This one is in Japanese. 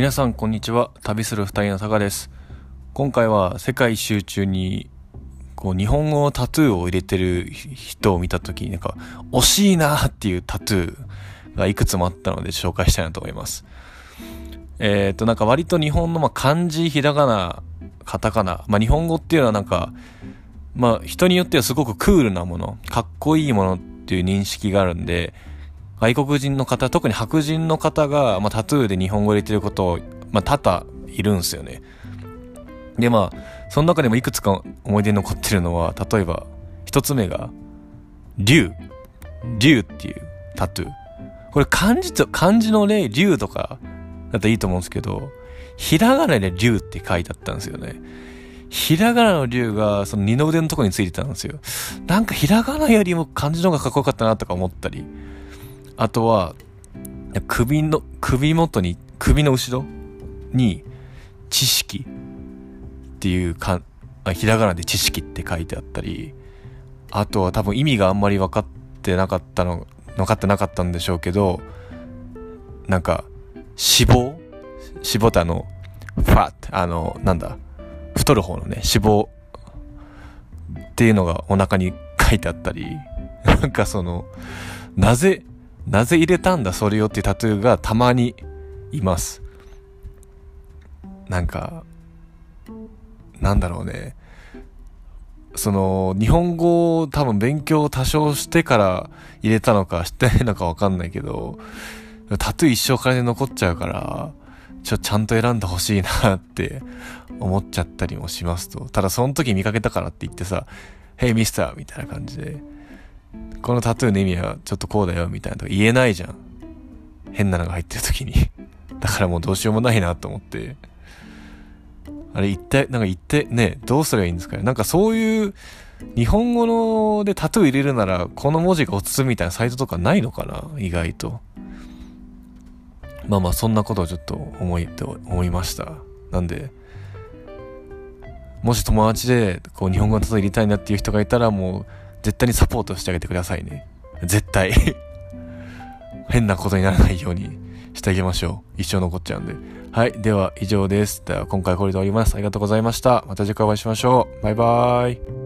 皆さんこんにちは。旅する二人のタカです。今回は世界一周中にこう日本語のタトゥーを入れてる人を見た時になんか惜しいなっていうタトゥーがいくつもあったので紹介したいなと思います。えっ、となんか割と日本のま漢字ひらがなカタカナまあ日本語っていうのはなんかまあ人によってはすごくクールなものかっこいいものっていう認識があるんで外国人の方、特に白人の方が、まあ、タトゥーで日本語入れてることを、まあ、多々いるんですよね。で、まあ、その中でもいくつか思い出に残ってるのは、例えば、一つ目が、竜。竜っていうタトゥー。これ漢字と、漢字の例、竜とかだったらいいと思うんですけど、ひらがなで竜って書いてあったんですよね。ひらがなの竜が、その二の腕のとこについてたんですよ。なんかひらがなよりも漢字の方がかっこよかったなとか思ったり。あとは、首の、首元に、首の後ろに、知識っていうか、ひらがなで知識って書いてあったり、あとは多分意味があんまり分かってなかったの、分かってなかったんでしょうけど、なんか、脂肪脂肪ってあの、ファッあの、なんだ、太る方のね、脂肪っていうのがお腹に書いてあったり、なんかその、なぜ、なぜ入れたんだそれよってタトゥーがたまにいます。なんか、なんだろうね。その、日本語を多分勉強を多少してから入れたのかしてないのかわかんないけど、タトゥー一生からで残っちゃうから、ちょ、ちゃんと選んでほしいなって 思っちゃったりもしますと。ただその時見かけたからって言ってさ、Hey ミスターみたいな感じで、このタトゥーの意味はちょっとこうだよみたいなとか言えないじゃん。変なのが入ってる時に だからもうどうしようもないなと思って。あれ一体、なんか一体ね、どうすればいいんですかね。なんかそういう、日本語のでタトゥー入れるなら、この文字が落ち着みたいなサイトとかないのかな？意外と。まあまあ、そんなことをちょっと思い、思いました。なんで、もし友達で、こう、日本語のタトゥー入れたいなっていう人がいたら、もう、絶対にサポートしてあげてくださいね。絶対 変なことにならないようにしてあげましょう。一生残っちゃうんで。はい。では、以上です。では、今回これで終わります。ありがとうございました。また次回お会いしましょう。バイバーイ。